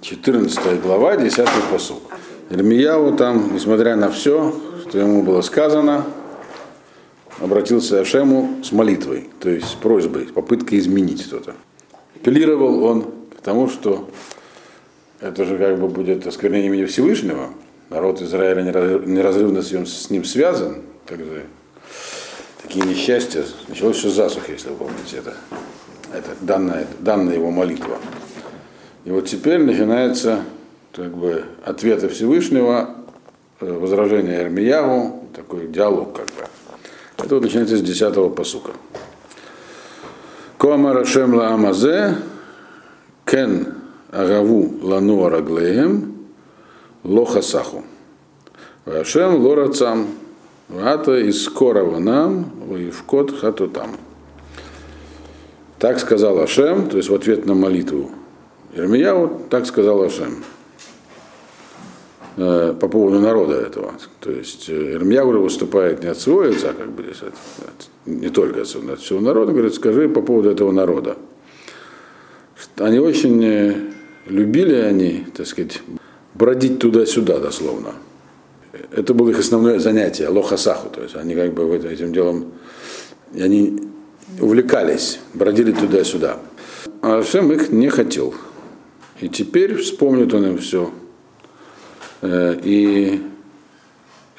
14 глава, 10 посук. Ирмияу там, несмотря на все, что ему было сказано, обратился к Ашему с молитвой, то есть с просьбой, с попыткой изменить что-то. Апеллировал он к тому, что это же как бы будет осквернение имени Всевышнего, народ Израиля неразрывно с ним связан, как же такие несчастья, началось все с засухи, если вы помните это. Это данная, данная его молитва. И вот теперь начинается как бы ответы Всевышнего, э, возражение Эрмияву, такой диалог как бы. Это вот начинается с 10 посука. Коама Рашем Амазе, Кен Агаву Лану Араглеем, Лохасаху. Рашем Лорацам, Вата из скорого нам, в хату там. Так сказал Ашем, то есть в ответ на молитву Ирмияу, так сказал Ашем э, по поводу народа этого. То есть э, Ирмияу выступает не от своего лица, как бы от, от, не только от, от всего народа, говорит, скажи по поводу этого народа. Они очень э, любили они, так сказать, бродить туда-сюда дословно. Это было их основное занятие, лохасаху, то есть они как бы этим делом, они увлекались, бродили туда-сюда. А Ашем их не хотел. И теперь вспомнит он им все. Э, и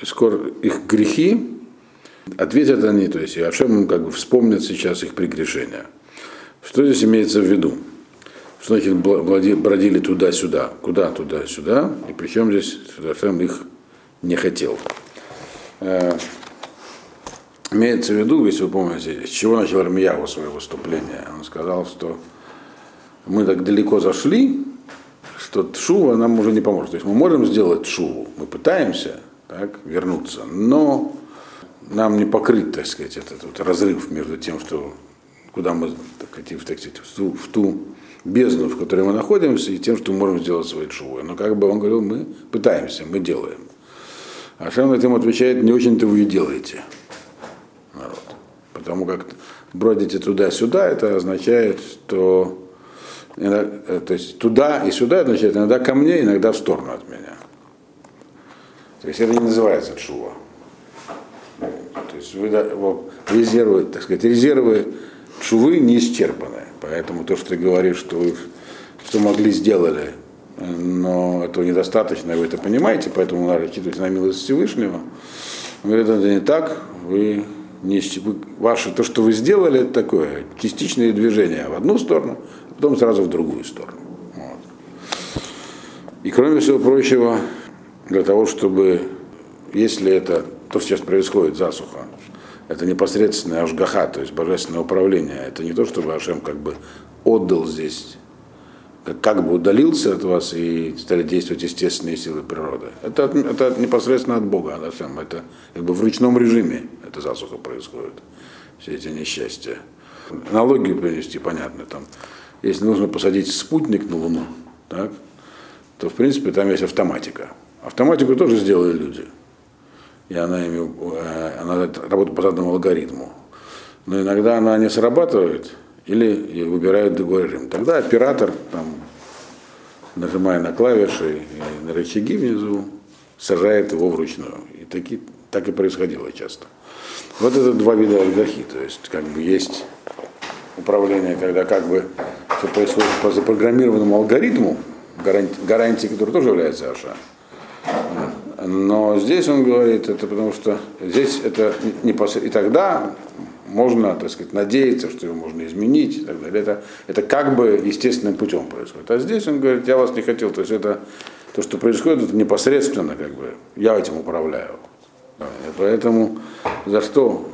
скоро их грехи ответят они, то есть Ашем как бы вспомнит сейчас их прегрешения. Что здесь имеется в виду? Что значит бродили туда-сюда? Куда туда-сюда? И причем здесь Ашем их не хотел. Э, имеется в виду, если вы помните, с чего начал Армияву свое выступление. Он сказал, что мы так далеко зашли, что Тшува нам уже не поможет. То есть мы можем сделать Тшуву, мы пытаемся так, вернуться, но нам не покрыть, так сказать, этот вот разрыв между тем, что куда мы, так сказать, так сказать, в, ту, в ту бездну, в которой мы находимся, и тем, что мы можем сделать своей Тшувой. Но как бы он говорил, мы пытаемся, мы делаем. А Шем на этим отвечает, не очень-то вы и делаете, народ. Потому как бродите туда-сюда, это означает, что Иногда, то есть туда и сюда означает иногда ко мне, иногда в сторону от меня. То есть это не называется чува. То есть вы резервы, так сказать, резервы чувы не исчерпаны. Поэтому то, что ты говоришь, что вы что могли, сделали, но этого недостаточно, вы это понимаете, поэтому надо рассчитывать на милость Всевышнего. Он говорит, это не так, вы не, вы, ваше, то, что вы сделали, это такое частичное движение в одну сторону, потом сразу в другую сторону. Вот. И кроме всего прочего, для того, чтобы, если это, то, что сейчас происходит, засуха, это непосредственное ашгаха, то есть божественное управление, это не то, чтобы Ашем как бы отдал здесь, как, бы удалился от вас и стали действовать естественные силы природы. Это, это непосредственно от Бога, Ашем, это как бы в ручном режиме эта засуха происходит, все эти несчастья. Аналогию привести, понятно, там если нужно посадить спутник на Луну, так, то в принципе там есть автоматика. Автоматику тоже сделали люди. И она, ими, э, она работает по заданному алгоритму. Но иногда она не срабатывает или выбирают другой режим. Тогда оператор, там, нажимая на клавиши и на рычаги внизу, сажает его вручную. И таки, так и происходило часто. Вот это два вида альгахи. То есть как бы есть управление, когда как бы все происходит по запрограммированному алгоритму, гарантии, гарантии которой тоже является Аша. Но здесь он говорит, это потому что здесь это не пос... и тогда можно, так сказать, надеяться, что его можно изменить и так далее. Это, это как бы естественным путем происходит. А здесь он говорит, я вас не хотел. То есть это то, что происходит, это непосредственно, как бы, я этим управляю. И поэтому за что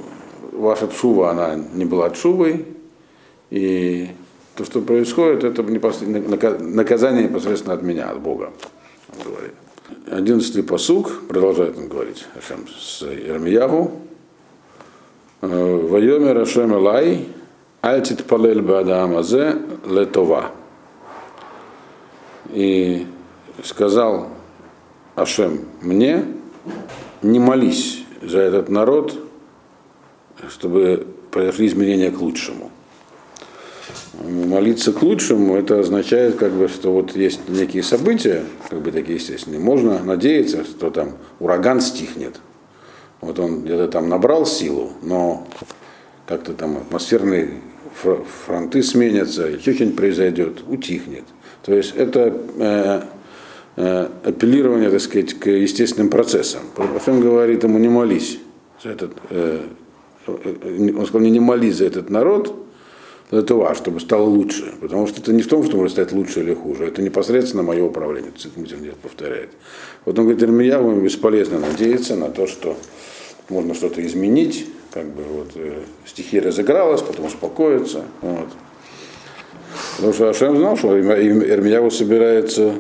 ваша тшува, она не была тшувой, и то, что происходит, это наказание непосредственно от меня, от Бога. Говорит. Одиннадцатый посук, продолжает он говорить Ашем с Ирмиягу. Вайоме Рашем Элай, Альтит Палель Бадам Азе Летова. И сказал Ашем мне, не молись за этот народ, чтобы произошли изменения к лучшему. Молиться к лучшему, это означает, как бы, что вот есть некие события, как бы такие естественные, можно надеяться, что там ураган стихнет. Вот он где-то там набрал силу, но как-то там атмосферные фронты сменятся, еще что-нибудь произойдет, утихнет. То есть это э, э, апеллирование, так сказать, к естественным процессам. Потом говорит ему, не молись за этот, э, э, он сказал, не молись за этот народ, это важно, чтобы стало лучше. Потому что это не в том, что может стать лучше или хуже, это непосредственно мое управление. Цитмутин повторяет. Вот он говорит, Ирмияву бесполезно надеяться на то, что можно что-то изменить, как бы вот э, стихия разыгралась, потом успокоится. Вот. Потому что Ашем знал, что Ирмияву собирается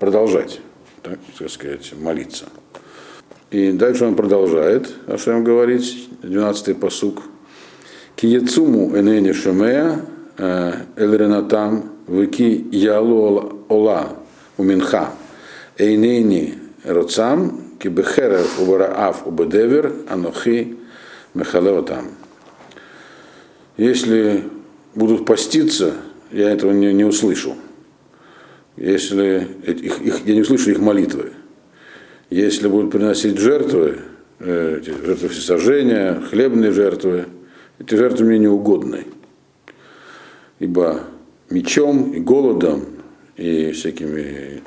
продолжать, так, так сказать, молиться. И дальше он продолжает, Ашем говорить, 12-й посук – Киецуму энени шумея эльренатам вики ялу ола уминха эйнени роцам кибехерев убараав убедевер анохи мехалеотам. Если будут поститься, я этого не, не услышу. Если их, их, я не услышу их молитвы. Если будут приносить жертвы, э, жертвы всесожжения, хлебные жертвы, эти жертвы мне не угодны. Ибо мечом и голодом и всякими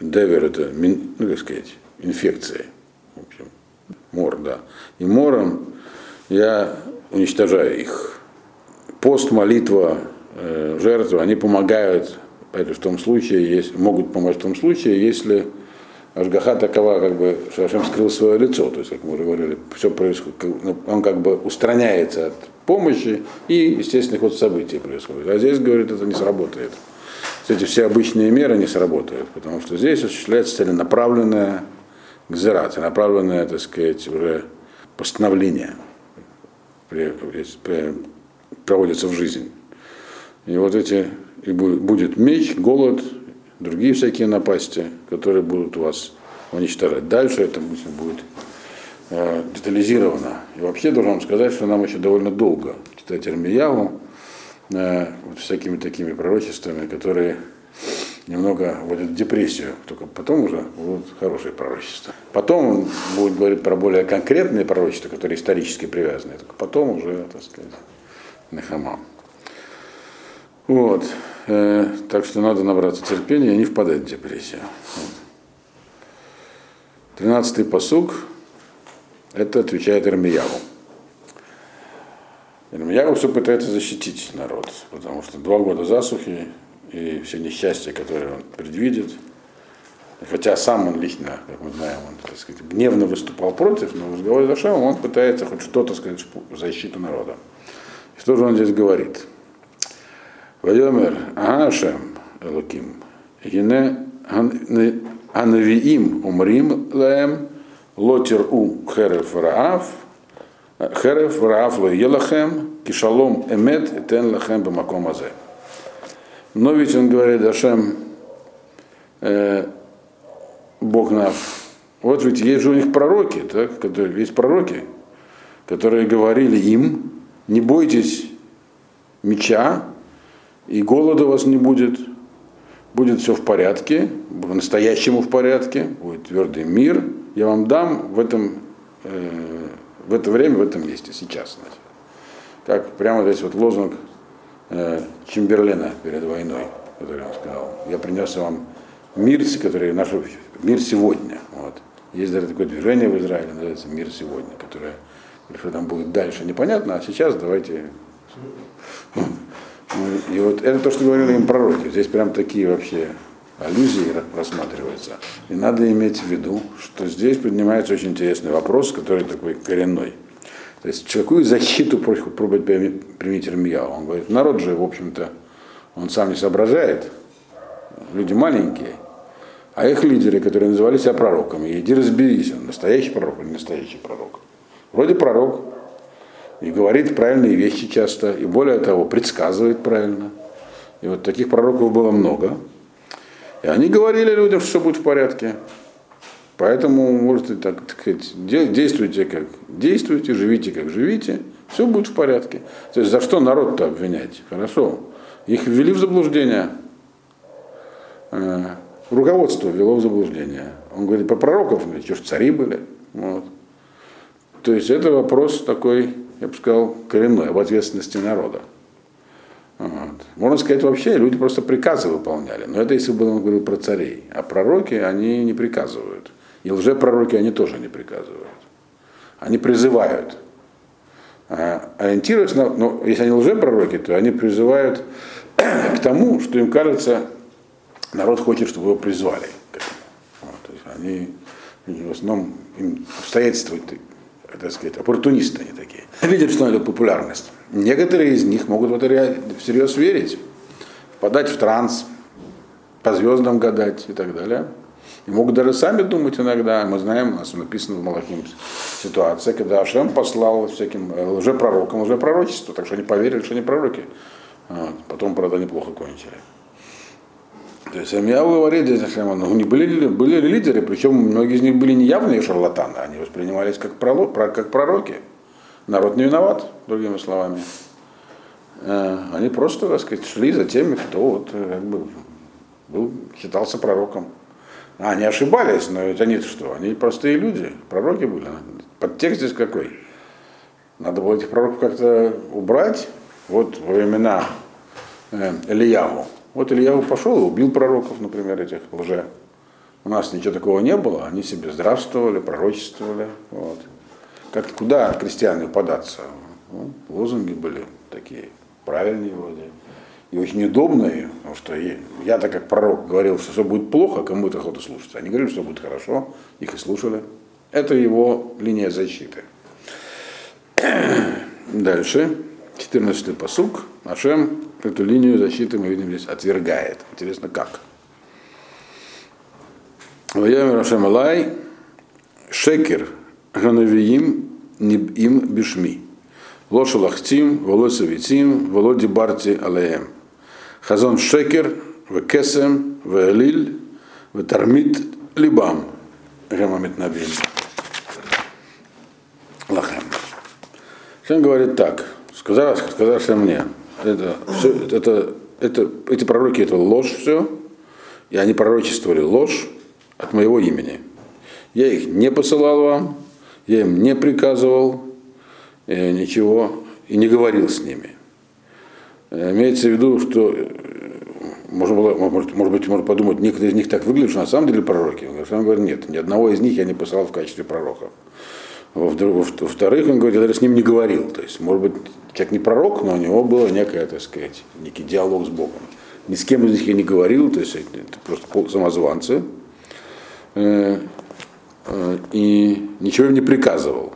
девер это, ну как сказать, инфекции. В общем, мор, да. И мором я уничтожаю их. Пост, молитва, э, жертвы, они помогают это в том случае, есть, могут помочь в том случае, если Ашгаха такова, как бы, что Ашем скрыл свое лицо, то есть, как мы уже говорили, все происходит, ну, он как бы устраняется от помощи и естественных вот событий происходит. А здесь, говорит, это не сработает. Эти все обычные меры не сработают, потому что здесь осуществляется целенаправленная гзера, целенаправленное, так сказать, уже постановление проводится в жизнь. И вот эти, и будет меч, голод, другие всякие напасти, которые будут вас уничтожать. Дальше это будет э, детализировано. И вообще должен вам сказать, что нам еще довольно долго читать Армияву э, вот всякими такими пророчествами, которые немного вводят в депрессию, только потом уже будут хорошие пророчества. Потом он будет говорить про более конкретные пророчества, которые исторически привязаны, только потом уже, так сказать, Нахамам. Вот. Э, так что надо набраться терпения и не впадать в депрессию. Тринадцатый посуг, это отвечает Ирмияву. Ирмияву все пытается защитить народ, потому что два года засухи и все несчастья, которые он предвидит, хотя сам он лично, как мы знаем, он, так сказать, гневно выступал против, но в разговоре с Ашемом он пытается хоть что-то сказать в защиту народа. И что же он здесь говорит? Вайомер Ашем Элоким. Гине Анавиим умрим лаем лотер у херев раав херев раав елахем кишалом эмет тен лахем бамаком азе. Но ведь он говорит, Ашем, э, Бог наш, вот ведь есть же у них пророки, так, которые, есть пророки, которые говорили им, не бойтесь меча, и голода у вас не будет, будет все в порядке, по-настоящему в порядке, будет твердый мир, я вам дам в этом, э, в это время, в этом месте, сейчас. Значит. Как прямо здесь вот лозунг э, Чемберлена перед войной, который он сказал. Я принес вам мир, который наш мир сегодня. Вот. Есть даже такое движение в Израиле, называется Мир сегодня, которое что там будет дальше, непонятно, а сейчас давайте и вот это то, что говорили им пророки. Здесь прям такие вообще аллюзии рассматриваются. И надо иметь в виду, что здесь поднимается очень интересный вопрос, который такой коренной. То есть какую защиту пробует применить Ирмияу? Он говорит, народ же, в общем-то, он сам не соображает, люди маленькие, а их лидеры, которые называли себя пророками, иди разберись, он настоящий пророк или настоящий пророк. Вроде пророк, и говорит правильные вещи часто, и более того, предсказывает правильно. И вот таких пророков было много. И они говорили людям, что все будет в порядке. Поэтому, можете так, так действуйте как действуйте, живите как живите, все будет в порядке. То есть за что народ-то обвинять? Хорошо. Их ввели в заблуждение. Э, руководство ввело в заблуждение. Он говорит, по пророков, ну, что ж цари были. Вот. То есть это вопрос такой, я бы сказал, коренной, об ответственности народа. Вот. Можно сказать, вообще люди просто приказы выполняли. Но это если бы он говорил про царей. А пророки, они не приказывают. И лжепророки, они тоже не приказывают. Они призывают. А ориентируясь на... Ну, если они лжепророки, то они призывают к тому, что им кажется, народ хочет, чтобы его призвали. Вот, то есть они в основном им обстоятельства, так сказать, оппортунисты они такие. Видят, что это популярность. Некоторые из них могут в это всерьез верить, впадать в транс, по звездам гадать и так далее. И могут даже сами думать иногда. Мы знаем, у нас написано в Малахим ситуация, когда Ашем послал всяким э, лжепророкам лжепророчество, так что они поверили, что они пророки. Вот. Потом, правда, неплохо кончили. То есть Амьяу говорит здесь ну, не были, были лидеры, причем многие из них были не явные шарлатаны, они воспринимались как, пророк, как пророки. Народ не виноват, другими словами. Э, они просто, так сказать, шли за теми, кто вот, э, как бы, был, считался пророком. А, они ошибались, но ведь они что? Они простые люди, пророки были. Подтекст здесь какой? Надо было этих пророков как-то убрать. Вот во времена э, Ильяву. Вот Ильяву пошел и убил пророков, например, этих лже. У нас ничего такого не было, они себе здравствовали, пророчествовали. Вот. Как куда крестьяне податься? Ну, лозунги были такие, правильные вроде. И очень удобные, потому что я так как пророк говорил, что все будет плохо, кому это охота слушать. Они говорили, что будет хорошо, их и слушали. Это его линия защиты. Дальше, 14-й посук. Ашем эту линию защиты, мы видим здесь, отвергает. Интересно, как? Ваямер Ашем Алай, Шекер, Ганавиим, им Бишми. Лоша лахтим, волоса витим, володи барти алеем. Хазон шекер, векесем, веэлиль, ветармит либам. Гемамит набим. Лахем. Шем говорит так, сказал, сказал мне, это, все, это, это, эти пророки это ложь все, и они пророчествовали ложь от моего имени. Я их не посылал вам, я им не приказывал э, ничего и не говорил с ними. Э, имеется в виду, что э, можно было, может, может быть, можно подумать, некоторые из них так выглядят, что на самом деле пророки. Он говорит, нет, ни одного из них я не посылал в качестве пророка. Во-вторых, он говорит, я даже с ним не говорил. То есть, может быть, человек не пророк, но у него было некое, так сказать, некий диалог с Богом. Ни с кем из них я не говорил, то есть это просто самозванцы. Э, и ничего им не приказывал.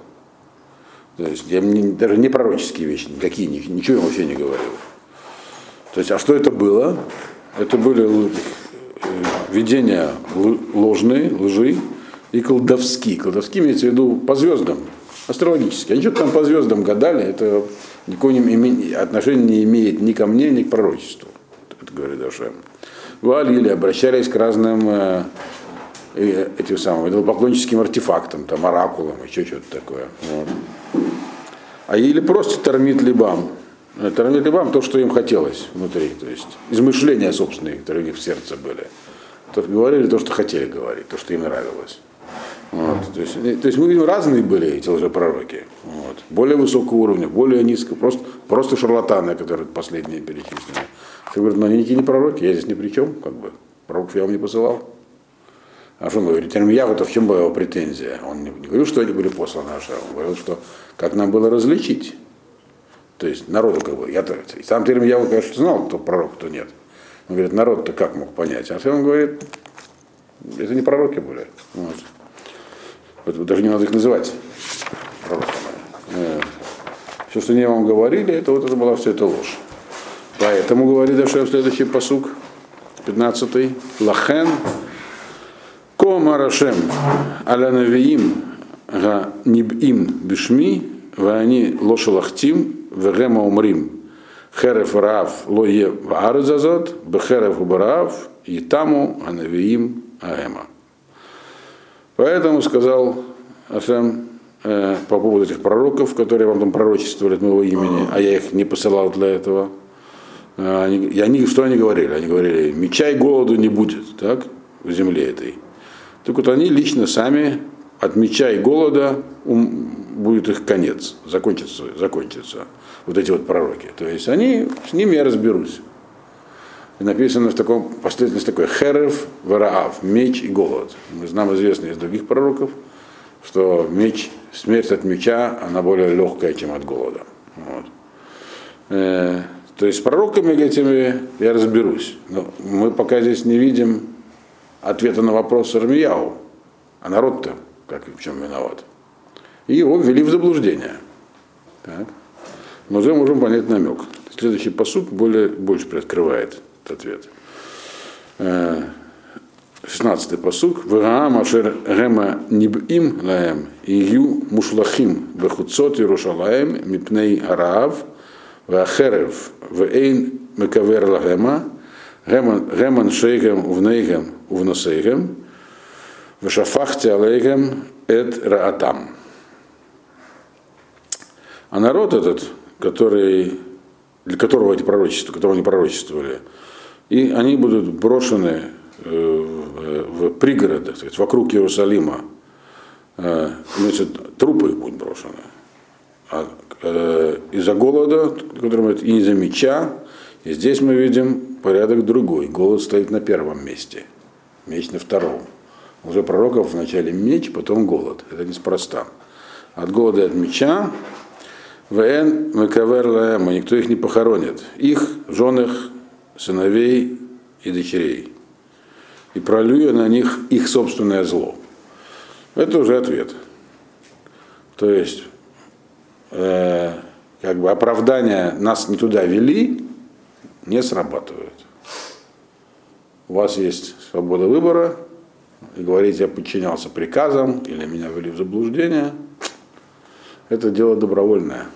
То есть я не, даже не пророческие вещи, никакие, ничего им вообще не говорил. То есть, а что это было? Это были э, видения ложные, лжи и колдовские. Колдовские имеется в виду по звездам, астрологические. Они что-то там по звездам гадали, это никакого отношения не имеет ни ко мне, ни к пророчеству. Это говорит Ашем. Валили, обращались к разным э, этим самым идолопоклонническим артефактам, там, оракулам, еще что-то такое. Вот. А или просто тормит либам. Э, тормит либам то, что им хотелось внутри, то есть измышления собственные, которые у них в сердце были. То, говорили то, что хотели говорить, то, что им нравилось. Вот. То, есть, то есть мы видим, разные были эти лжепророки. Вот. Более высокого уровня, более низкого. Просто, просто шарлатаны, которые последние перечислены. Ты говоришь, ну они не пророки, я здесь ни при чем, как бы. Пророков я вам не посылал. А что он говорит? Термияху, то в чем была его претензия? Он не, не говорил, что они были посланы Ашеру. Он говорил, что как нам было различить. То есть народу как бы, я-то, сам Термияху, конечно, знал, кто пророк, кто нет. Он говорит, народ-то как мог понять? А он говорит, это не пророки были. Вот. Поэтому даже не надо их называть. Э, все, что они вам говорили, это вот это была все это ложь. Поэтому говорит Ашер следующий посук, 15 Лахен Кома Рашем аля навиим га нибим бишми вани лошалахтим вегема умрим херев рав лое ваарзазот бехерев убарав и таму анавиим аэма. Поэтому сказал Ашем э, по поводу этих пророков, которые вам там пророчествовали от моего имени, а я их не посылал для этого. Они, и они, что они говорили? Они говорили, меча и голоду не будет, так, в земле этой. Так вот они лично сами от меча и голода ум, будет их конец, закончится, закончится. Вот эти вот пророки. То есть они, с ними я разберусь. И написано в таком последовательности такой херев, вараав, меч и голод. Мы знаем известно из других пророков, что меч, смерть от меча, она более легкая, чем от голода. Вот. Э, то есть с пророками этими я разберусь. Но мы пока здесь не видим ответа на вопрос Армияу. А народ-то как в чем виноват. И его ввели в заблуждение. Так. Но уже можем понять намек. Следующий посуд более, больше приоткрывает этот ответ. 16 э, посук. Вагаам ашер гема нибим лаем ию мушлахим бехуцот Иерушалаем мипней араав вахерев вейн мекавер лагема геман шейгем увнейгем увносейгем вешафахте алейгем эт раатам. А народ этот, который, для которого эти пророчества, которого они пророчествовали, и они будут брошены э, в пригороды, сказать, вокруг Иерусалима, э, значит, трупы их будут брошены. А, э, из-за голода, который и из-за меча, и здесь мы видим порядок другой. Голод стоит на первом месте, меч на втором. Уже пророков вначале меч, потом голод. Это неспроста. От голода и от меча ВН Мекавер Лаэма, никто их не похоронит. Их, жен сыновей и дочерей. И пролюя на них их собственное зло. Это уже ответ. То есть, э, как бы оправдания нас не туда вели, не срабатывают. У вас есть свобода выбора, и говорить, я подчинялся приказам, или меня ввели в заблуждение, это дело добровольное.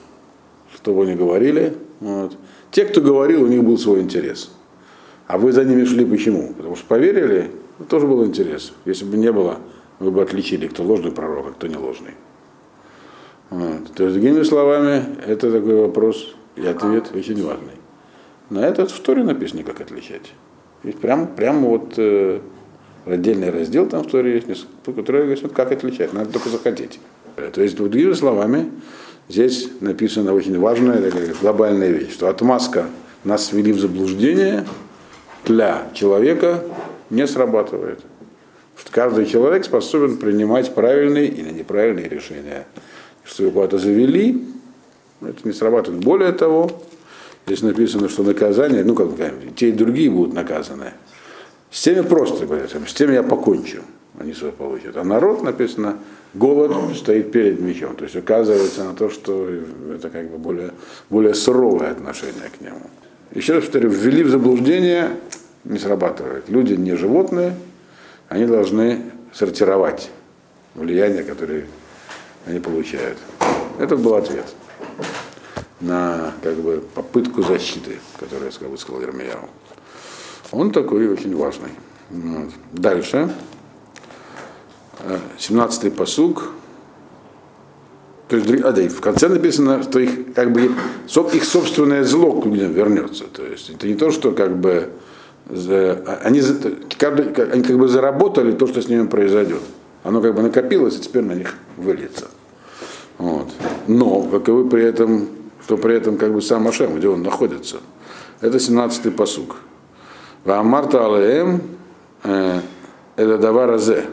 Что вы не говорили. Вот. Те, кто говорил, у них был свой интерес. А вы за ними шли почему? Потому что поверили, тоже был интерес. Если бы не было, вы бы отличили, кто ложный пророк, а кто не ложный. Вот. То есть, другими словами, это такой вопрос и ответ очень важный. На этот в Торе написано, как отличать. Ведь прям, прям вот э, отдельный раздел там в Торе есть, который говорит, как отличать, надо только захотеть. То есть, другими словами, здесь написана очень важная такая глобальная вещь, что отмазка нас ввели в заблуждение для человека не срабатывает. Что каждый человек способен принимать правильные или неправильные решения. Что его куда-то завели, это не срабатывает. Более того, здесь написано, что наказание, ну как те и другие будут наказаны. С теми просто, говорят, с теми я покончу, они свое получат. А народ, написано, голод стоит перед мечом. То есть указывается на то, что это как бы более, более суровое отношение к нему. Еще раз повторю, ввели в заблуждение, не срабатывает. Люди не животные, они должны сортировать влияние, которое они получают. Это был ответ на как бы, попытку защиты, которую, как бы, сказал Ермияу. Он такой очень важный. Вот. Дальше. 17-й э, посуг. То есть, а, да, в конце написано, что их, как бы, их собственное зло к людям вернется. То есть это не то, что как бы а, они, они как бы заработали то, что с ними произойдет. Оно как бы накопилось, и теперь на них выльется. Вот. Но каковы при этом, что при этом как бы сам Ашем, где он находится. Это 17-й посуг. Ваамарта алеем это давара зе.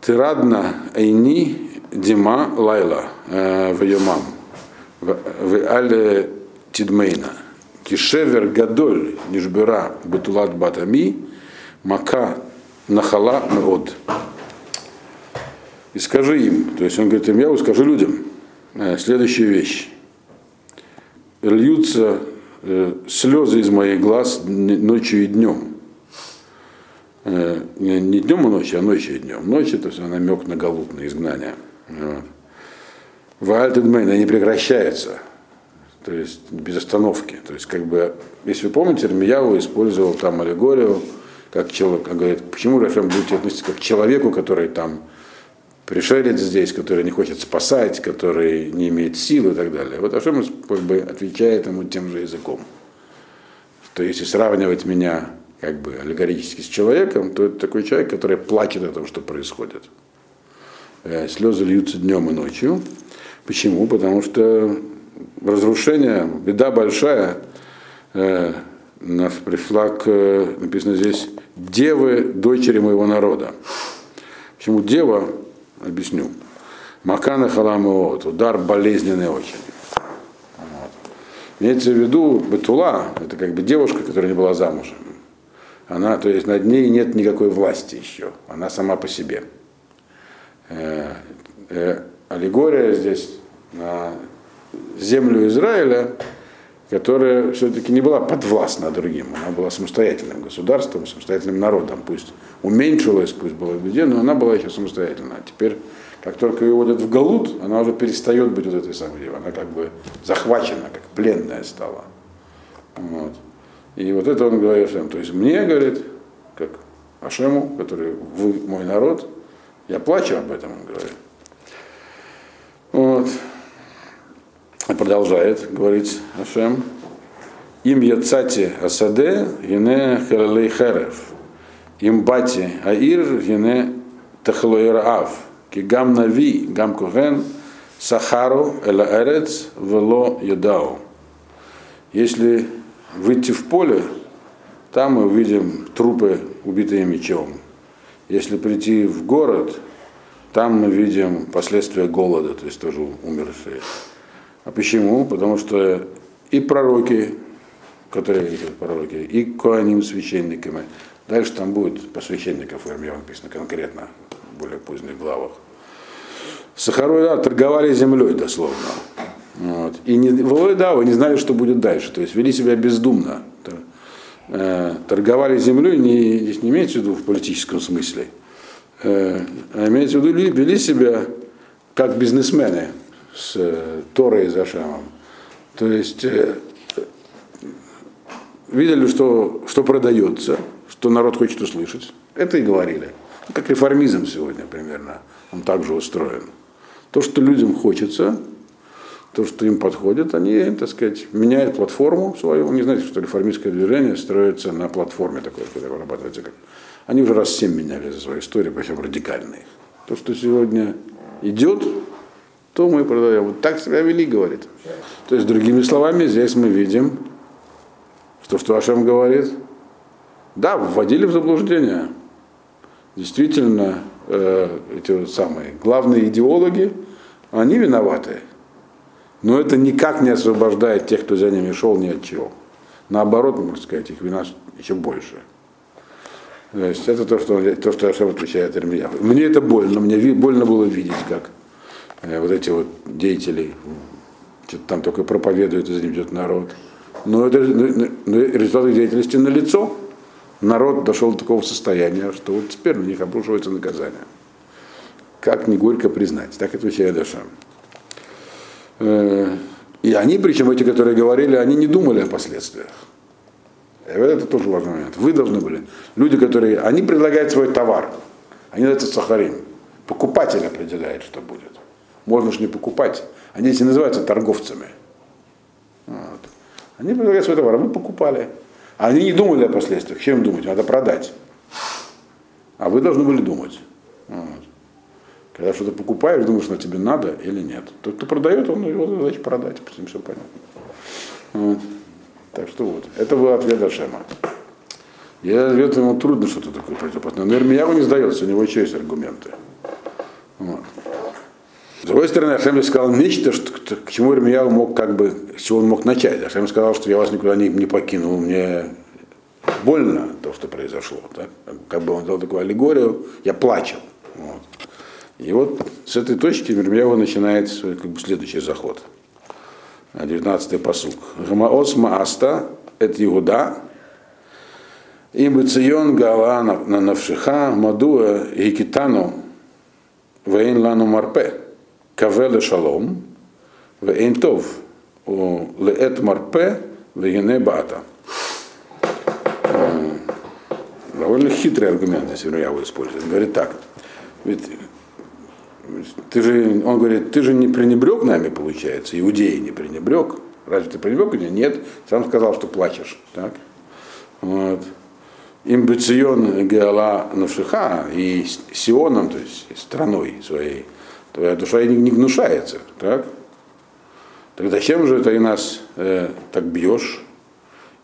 Тирадна эйни дима лайла в йомам. В але тидмейна. Кишевер гадоль нишбера бетулат батами мака нахала меод. И скажи им, то есть он говорит им, я скажу людям э, следующую вещь. Льются э, слезы из моих глаз ночью и днем. Э, не, не днем и ночью, а ночью и днем. Ночью, то есть намек на галут, на изгнание. Вот. Вальтедмейн, они прекращаются, то есть без остановки. То есть, как бы, если вы помните, Ирмияву использовал там аллегорию, как человек, говорит, почему Рафем будет относиться как к человеку, который там пришелец здесь, который не хочет спасать, который не имеет сил и так далее. Вот Ашем как бы отвечает ему тем же языком. То есть, если сравнивать меня как бы аллегорически с человеком, то это такой человек, который плачет о том, что происходит. Э, слезы льются днем и ночью. Почему? Потому что разрушение, беда большая, э, нас пришла к, написано здесь, девы, дочери моего народа. Почему дева? Объясню. Макана халамуот, удар болезненный очень. Вот. Имеется в виду Бетула, это как бы девушка, которая не была замужем. Она, то есть над ней нет никакой власти еще, она сама по себе. Э, э, аллегория здесь на землю Израиля, которая все-таки не была подвластна другим, она была самостоятельным государством, самостоятельным народом, пусть уменьшилась, пусть была в беде, но она была еще самостоятельна. А теперь, как только ее вводят в Галут, она уже перестает быть вот этой самой, она как бы захвачена, как пленная стала. Вот. И вот это он говорит всем. То есть мне, говорит, как Ашему, который вы мой народ, я плачу об этом, он говорит. Вот. Продолжает говорить Ашем. Им яцати асаде, гине хелалей херев. Им бати аир, гине тахлоираав. Ки гам нави, гам коген, сахару эла эрец, вело ядау. Если выйти в поле, там мы увидим трупы, убитые мечом. Если прийти в город, там мы видим последствия голода, то есть тоже умершие. А почему? Потому что и пророки, которые пророки, и коаним священниками, дальше там будет по священников Ирмия написано конкретно, в более поздних главах. Сахарой да, торговали землей дословно. Вот. И не, да, вы не знали, что будет дальше. То есть вели себя бездумно. Э, торговали землей, не, здесь не имеется в виду в политическом смысле, э, а имеется в виду, вели себя как бизнесмены с э, Торой и Зашамом. То есть видели, что, что продается, что народ хочет услышать. Это и говорили. Как реформизм сегодня примерно. Он также устроен. То, что людям хочется, то, что им подходит, они, так сказать, меняют платформу свою. Вы не знаете, что реформистское движение строится на платформе такой, которая вырабатывается. Как... Они уже раз семь меняли за свою историю, причем радикальные. То, что сегодня идет, то мы продаем. Вот так себя вели, говорит. То есть, другими словами, здесь мы видим, что, что Ашем говорит, да, вводили в заблуждение. Действительно, э, эти вот самые главные идеологи, они виноваты. Но это никак не освобождает тех, кто за ними шел, ни от чего. Наоборот, можно сказать, их вина еще больше. То есть это то, что, то, что Ашем отвечает Ирмияу. Мне это больно, мне больно было видеть, как Э, вот эти вот деятели, что-то там только проповедуют, и за ним идет народ. Но, это, но, результат их деятельности налицо. Народ дошел до такого состояния, что вот теперь на них обрушивается наказание. Как не горько признать, так отвечает Ашам. Э, и они, причем эти, которые говорили, они не думали о последствиях. И это тоже важный момент. Вы должны были. Люди, которые, они предлагают свой товар. Они это сахарим. Покупатель определяет, что будет можно же не покупать. Они эти называются торговцами. Вот. Они предлагают свой товар, а мы покупали. А они не думали о последствиях. Чем думать? Надо продать. А вы должны были думать. Вот. Когда что-то покупаешь, думаешь, что тебе надо или нет. Тот, кто продает, он его задача продать, с все понятно. Вот. Так что вот, это был ответ Ашема. Я ответ ему трудно что-то такое противопоставить. Но Ирмиягу не сдается, у него еще есть аргументы. Вот. С другой стороны, Ашем сказал нечто, что, к чему Ирмияу мог как бы, с чего он мог начать. Ашем сказал, что я вас никуда не, не покинул, мне больно то, что произошло. Так? Как бы он дал такую аллегорию, я плачу. Вот. И вот с этой точки Мирмияу начинает свой как бы, следующий заход. 19-й посук. Гамаос Мааста, это Иуда, им цион гала на навшиха, мадуа и китану, вейн лану марпе. кавеле шалом, в эйнтов, леэт марпе, вегене бата. Довольно хитрый аргумент, если я его использую. Говорит так, ведь ты же, он говорит, ты же не пренебрег нами, получается, иудеи не пренебрег. Разве ты пренебрег или нет? Сам сказал, что плачешь. Так? Вот. Имбицион Геала Навшиха и Сионом, то есть страной своей, твоя душа не, не гнушается. Так? Так зачем же ты нас э, так бьешь?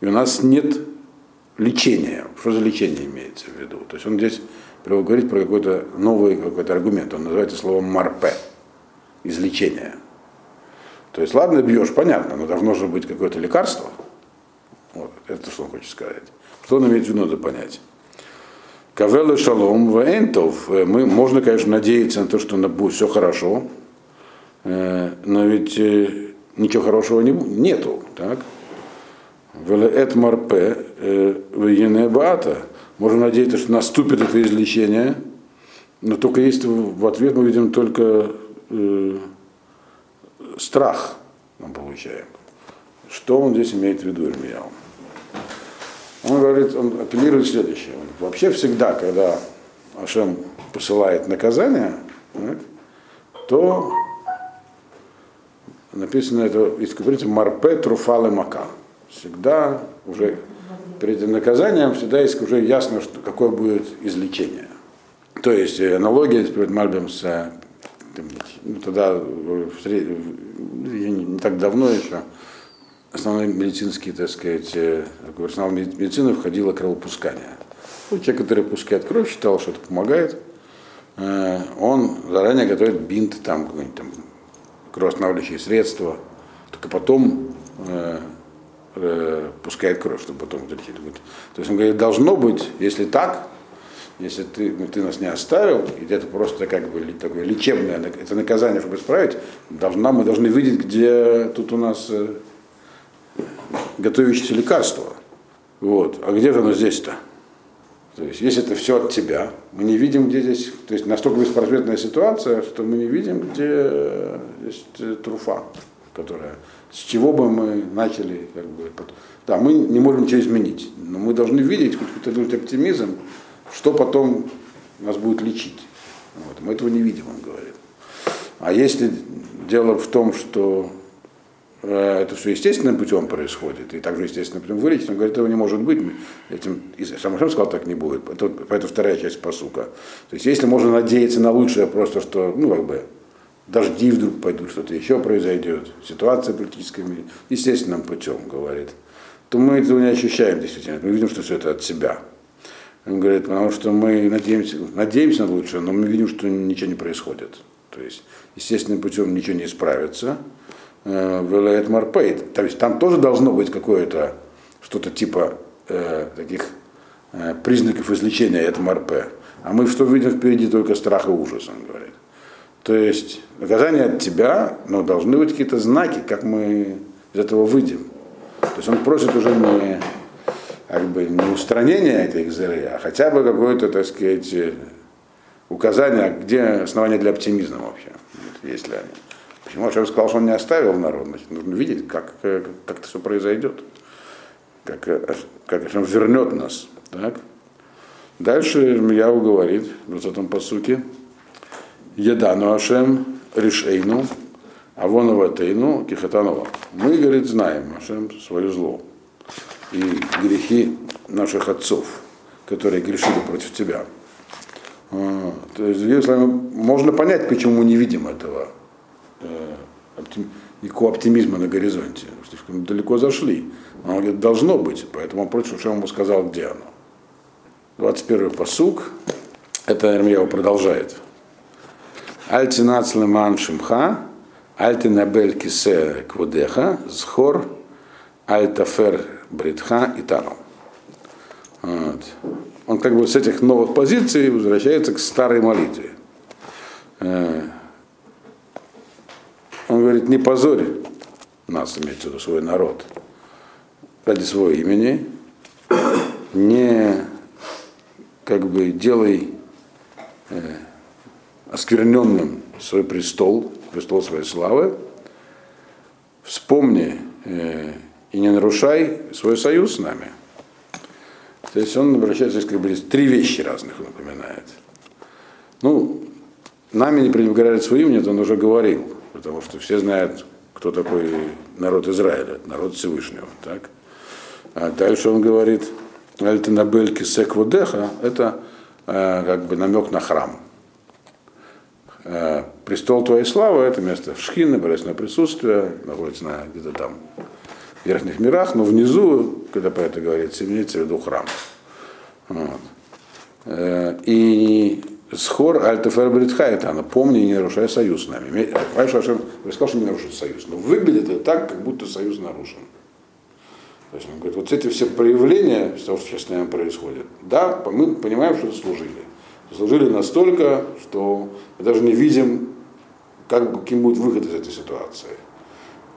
И у нас нет лечения. Что за лечение имеется в виду? То есть он здесь говорит про какой-то новый какой-то аргумент. Он называется словом марпе. Излечение. То есть, ладно, бьешь, понятно, но должно же быть какое-то лекарство. Вот, это что он хочет сказать. Что он имеет в виду, надо понять. Кавел и шалом ваэнтов. Э, мы, можно, конечно, надеяться на то, что будет все хорошо, э, но ведь э, ничего хорошего не, нету. Так? Эт марпе баата. Можем надеяться, что наступит это излечение, но только есть в ответ мы видим только э, страх мы получаем. Что он здесь имеет в виду, Ирмияу? Он говорит, он апеллирует следующее. Вообще всегда, когда Ашем посылает наказание, то написано это, есть, говорится, марпе труфалы мака. Всегда уже перед наказанием всегда есть уже ясно, что, какое будет излечение. То есть э, аналогия перед Мальбем с э, ну, тогда в сред... не так давно еще основной медицинский, так сказать, э, в арсенал медицины входило кровопускание. Ну, те, которые пускают кровь, считал, что это помогает. Он заранее готовит бинт, там, там кровоостанавливающие средства, только потом э, пускает кровь, чтобы потом залечить. То есть он говорит, должно быть, если так, если ты, ну, ты нас не оставил, и это просто как бы такое лечебное, это наказание, чтобы исправить, должна, мы должны видеть, где тут у нас э, готовящееся лекарство. Вот. А где же оно здесь-то? То есть, если это все от тебя, мы не видим, где здесь, то есть настолько беспросветная ситуация, что мы не видим, где есть э, труфа, которая с чего бы мы начали, как бы, да, мы не можем ничего изменить, но мы должны видеть хоть какой-то оптимизм, что потом нас будет лечить. Вот. Мы этого не видим, он говорит. А если дело в том, что э, это все естественным путем происходит, и также естественным путем вылечить, он говорит, этого не может быть. Этим, и Самашем сказал, так не будет. Это, это вторая часть посука. То есть если можно надеяться на лучшее, просто что, ну, как бы, дожди вдруг пойдут, что-то еще произойдет, ситуация политическая, естественным путем, говорит, то мы этого не ощущаем действительно. Мы видим, что все это от себя. Он говорит, потому что мы надеемся, надеемся на лучшее, но мы видим, что ничего не происходит. То есть естественным путем ничего не исправится. Э, Вилает Марпейт. То есть там тоже должно быть какое-то что-то типа э, таких э, признаков излечения от МРП. А мы что видим впереди только страх и ужас, он говорит. То есть наказание от тебя, но должны быть какие-то знаки, как мы из этого выйдем. То есть он просит уже не, как бы, не устранение этой экзеры, а хотя бы какое-то, так сказать, указание, где основания для оптимизма вообще, есть ли они. Почему Ашем сказал, что он не оставил народ? Значит, нужно видеть, как, как это все произойдет. Как, как Ашем вернет нас. Так? Дальше Яу говорит в этом посуке, Едану Ашем Ришейну, Авонова Тейну, Кихатанова. Мы, говорит, знаем Ашем свое зло и грехи наших отцов, которые грешили против тебя. А, то есть, можно понять, почему мы не видим этого э, никакого оптимизма на горизонте. Слишком далеко зашли. Он говорит, должно быть, поэтому он против, что ему сказал, где оно. 21 посук, это Ирмияу продолжает. Альтинат леман шимха, альтинабель кисе квудеха, схор, альтафер бритха и тану. Вот. Он как бы с этих новых позиций возвращается к старой молитве. Э, он говорит, не позорь нас, имеется в виду свой народ, ради своего имени, не как бы делай э, оскверненным свой престол, престол своей славы, вспомни э, и не нарушай свой союз с нами. То есть он обращается, как бы, три вещи разных напоминает. Ну, нами не пренебрегает своим, нет, он уже говорил, потому что все знают, кто такой народ Израиля, народ Всевышнего. Так? А дальше он говорит, Альтанабельки Секвудеха, это э, как бы намек на храм. Э, престол твоей славы это место в Шхине, божественное присутствие, находится на где-то там в верхних мирах, но внизу, когда про это говорится, имеется в виду храм. Вот. Э, и Схор Альтефер Бритхайтана, помни, не нарушай союз с нами. Понимаешь, Ашем сказал, что не нарушит союз, но выглядит это так, как будто союз нарушен. То есть он говорит, вот эти все проявления того, что сейчас с нами происходит, да, мы понимаем, что служили. Служили настолько, что мы даже не видим, как, каким будет выход из этой ситуации.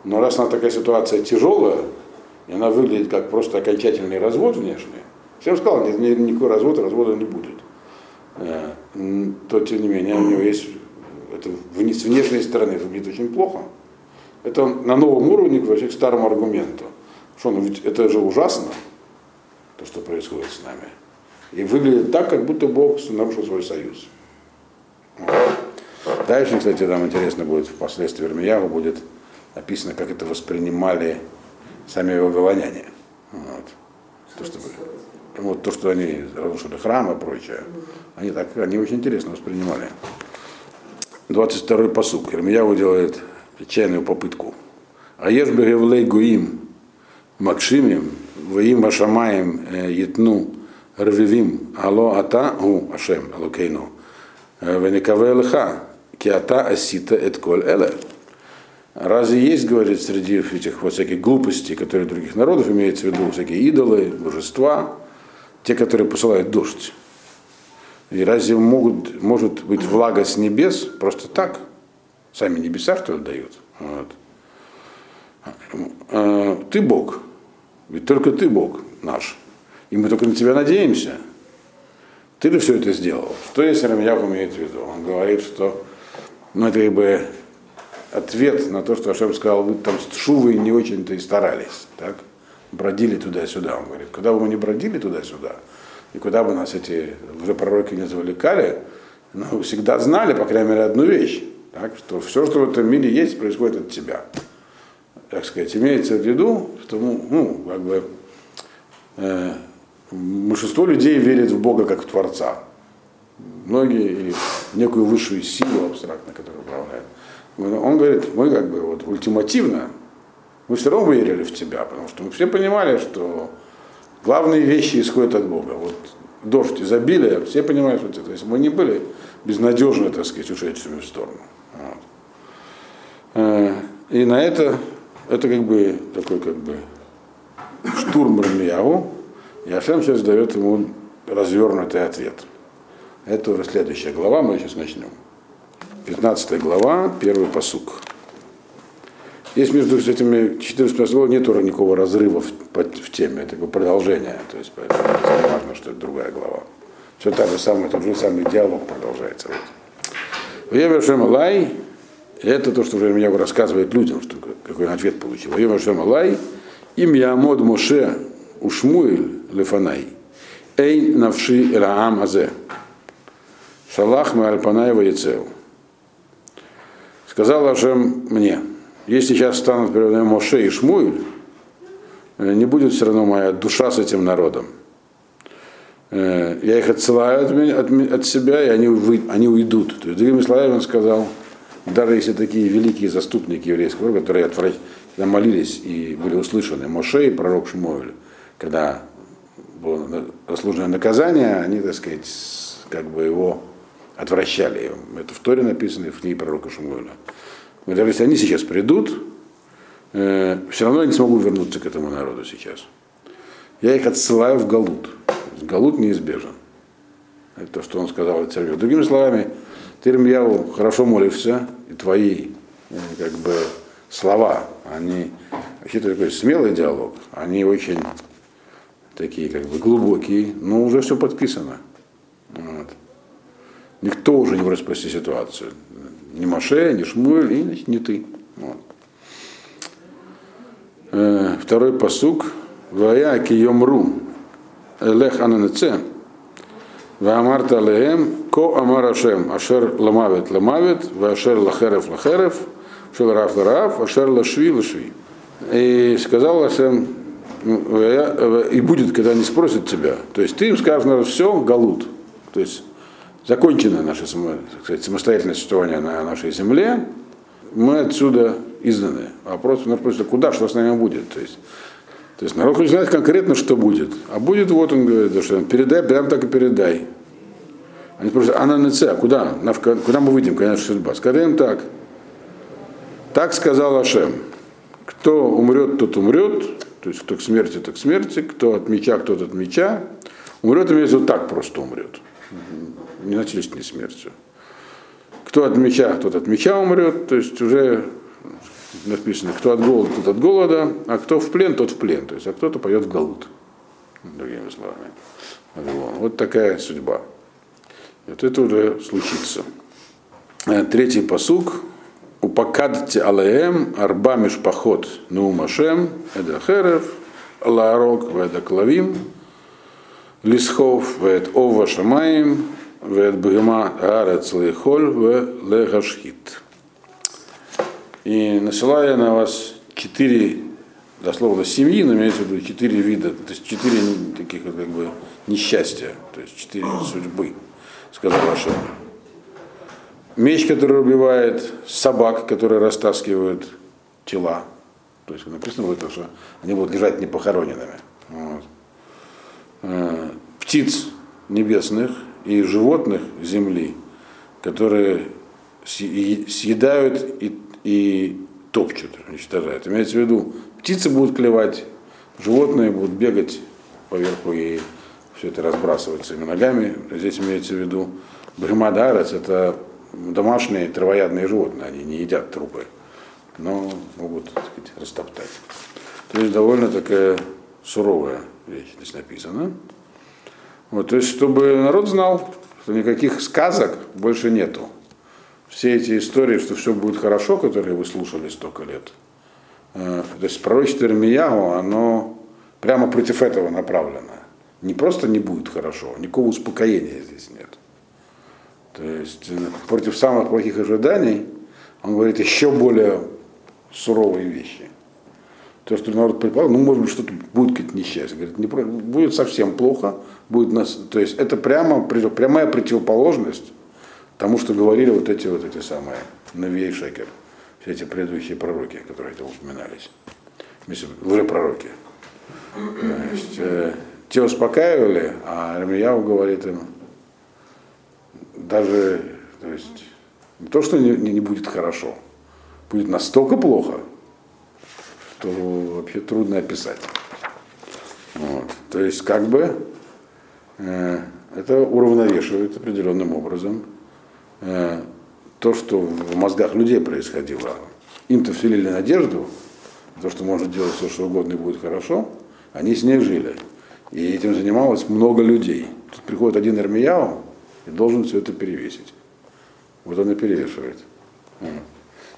Но раз она такая ситуация тяжелая, и она выглядит как просто окончательный развод внешний, всем сказал, ни, никакой развод, развода не будет. Э, то, тем не менее, у него есть это с внешней стороны выглядит очень плохо. Это на новом уровне вообще к старому аргументу. Что, ну ведь это же ужасно, то, что происходит с нами. И выглядит так, как будто Бог нарушил свой союз. Дальше, кстати, там интересно будет впоследствии Вермиягу будет описано, как это воспринимали сами вавилоняне. Вот. То, что, вот то, что они разрушили храм и прочее, они так, они очень интересно воспринимали. 22-й посук. Ирмияву делает отчаянную попытку. А ешь бегевлей гуим макшимим, воим ашамаем етну рвивим ало ата гу ашем алукейну. Веникаве лха, киата асита эт коль эле. Разве есть, говорит, среди этих вот всяких глупостей, которые других народов, имеется в виду всякие идолы, божества, те, которые посылают дождь. И разве могут, может быть влага с небес просто так? Сами небеса что ли дают? Вот. А, ты Бог. Ведь только ты Бог наш. И мы только на тебя надеемся. Ты ли все это сделал? Что если Рамьяв имеет в виду? Он говорит, что ну, это как бы ответ на то, что Ашем сказал, вы там с Шувой не очень-то и старались. Так? Бродили туда-сюда. Он говорит, куда бы мы не бродили туда-сюда, и куда бы нас эти уже пророки не завлекали, но всегда знали, по крайней мере, одну вещь, так, что все, что в этом мире есть, происходит от тебя. Так сказать, имеется в виду, что ну, ну как бы, э, большинство людей верит в Бога как в Творца. Многие или в некую высшую силу абстрактно, которая управляет. Он говорит, мы как бы вот ультимативно, мы все равно верили в тебя, потому что мы все понимали, что главные вещи исходят от Бога. Вот дождь, изобилие, все понимают, что это. То есть мы не были безнадежно, так сказать, ушедшими в сторону. Вот. Э, и на это, это как бы такой как бы штурм Рамияву, и Ашем сейчас дает ему развернутый ответ. Это уже следующая глава, мы сейчас начнем. 15 глава, первый посук. Здесь между этими 14 главой нет никакого разрыва в, в теме, это продолжение, то есть поэтому не важно, что это другая глава. Все так же самое, тот же самый диалог продолжается. Вот. Вемер Лай, это то, что уже меня рассказывает людям, что какой он ответ получил. Вемер Лай, им Ямод Моше Ушмуэль Лефанай, Эй Навши Раам Азе, Шалах Мальпанаева Яцел. Сказал Ашем мне, если сейчас станут передо мной Моше и Шмуэль, не будет все равно моя душа с этим народом. Я их отсылаю от, меня, от, от себя, и они, вы, они уйдут. То есть, другими словами, он сказал, даже если такие великие заступники еврейского народа, которые когда молились и были услышаны, Моше и пророк Шмуэль, когда заслуженное наказание, они, так сказать, как бы его отвращали. Это в Торе написано, в книге пророка Шмуэля. Но даже если они сейчас придут, э, все равно я не смогу вернуться к этому народу сейчас. Я их отсылаю в Галут. Галут неизбежен. Это то, что он сказал царю. Другими словами, ты, Ремьяву, хорошо молишься, и твои э, как бы, слова, они вообще такой смелый диалог, они очень такие как бы глубокие, но уже все подписано. Вот. Никто уже не может спасти ситуацию ни Маше, ни Шмуэль, и значит, не ты. Вот. Э, второй посук. Вая киемру элех ананеце. Ваамарта алеем, ко амар Ашем, ашер ламавет ламавет, вашер лахерев лахерев, шел раф лараф, ашер лашви лашви. И сказал Ашем, и будет, когда они спросят тебя. То есть ты им скажешь, наверное, все, галут. То есть закончено наше сказать, самостоятельное существование на нашей земле. Мы отсюда изгнаны. Вопрос, народ спросит, а куда, что с нами будет? То есть, то есть народ хочет знать конкретно, что будет. А будет, вот он говорит, что передай, прям так и передай. Они спрашивают, а на НЦ, а куда? Куда мы выйдем, наша судьба? Скажи им так. Так сказал Ашем. Кто умрет, тот умрет. То есть кто к смерти, то к смерти. Кто от меча, кто от меча. Умрет, имеется в виду так просто умрет. Не насильственной смертью. Кто от меча, тот от меча умрет. То есть уже написано, кто от голода, тот от голода, а кто в плен, тот в плен. То есть, а кто-то пойдет в голод. Другими словами. Вот такая судьба. Вот это уже случится. Э, Третий посук. Упакадте алеем арба мишпахот наумашем эдахерев лаарок ведаклавим лисхов вед ова шамаем вед бгема арец лейхоль в легашхит. И насылаю на вас четыре, дословно семьи, но имеется в виду четыре вида, то есть четыре таких как бы несчастья, то есть четыре судьбы, сказал Ашем. Меч, который убивает, собак, которые растаскивают тела. То есть написано будет, что они будут лежать непохороненными. Вот. Э, Птиц небесных и животных земли, которые съе- съедают и, и топчут, уничтожают. Имеется в виду, птицы будут клевать, животные будут бегать поверху и все это разбрасывать своими ногами. Здесь имеется в виду бримадарец, это домашние травоядные животные, они не едят трупы, но могут так сказать, растоптать. То есть довольно такая суровая вещь здесь написана. Вот, то есть, чтобы народ знал, что никаких сказок больше нету. Все эти истории, что все будет хорошо, которые вы слушали столько лет, э, то есть пророчество Ирмиягу, оно прямо против этого направлено. Не просто не будет хорошо, никакого успокоения здесь нет. То есть э, против самых плохих ожиданий он говорит еще более суровые вещи. То, что народ предполагал, ну, может быть, что-то будет какое-то несчастье. Говорит, не, будет совсем плохо, будет нас, то есть это прямо, прямая противоположность тому, что говорили вот эти вот эти самые Навей Шекер, все эти предыдущие пророки, которые это упоминались. Лжепророки. То есть, э, те успокаивали, а Армияу говорит им, даже, то есть, не то, что не, не- будет хорошо, будет настолько плохо, что вообще трудно описать. Вот. То есть, как бы, э, это уравновешивает определенным образом э, то, что в мозгах людей происходило. Им-то вселили надежду, то, что можно делать все, что угодно и будет хорошо, они с ней жили. И этим занималось много людей. Тут приходит один Армияу и должен все это перевесить. Вот он и перевешивает.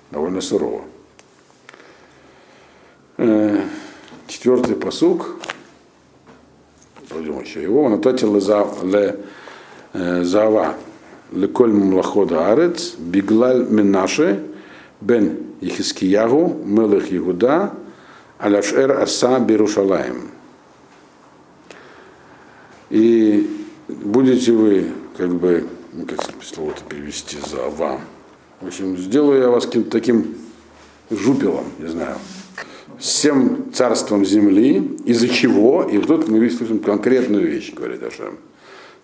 Довольно сурово. Э, Четвертый посук. Пойдем еще его. Натати ле э, зава леколь млахода арец биглаль минаше бен Ехискиягу мелех Иуда аляшер аса Берушалаем. И будете вы, как бы, ну, как слово-то перевести, за вам. В общем, сделаю я вас каким-то таким жупелом, не знаю, всем царством земли, из-за чего, и тут мы видим конкретную вещь, говорит Ашем,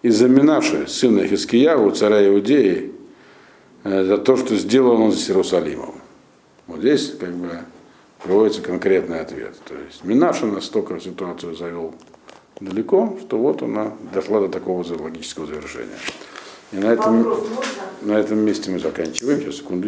из-за Минаши, сына Хискиягу, царя Иудеи, э, за то, что сделал он с Иерусалимом. Вот здесь как бы приводится конкретный ответ. То есть Минаша настолько ситуацию завел далеко, что вот она дошла до такого логического завершения. И на этом, на этом месте мы заканчиваем. Сейчас, секунду.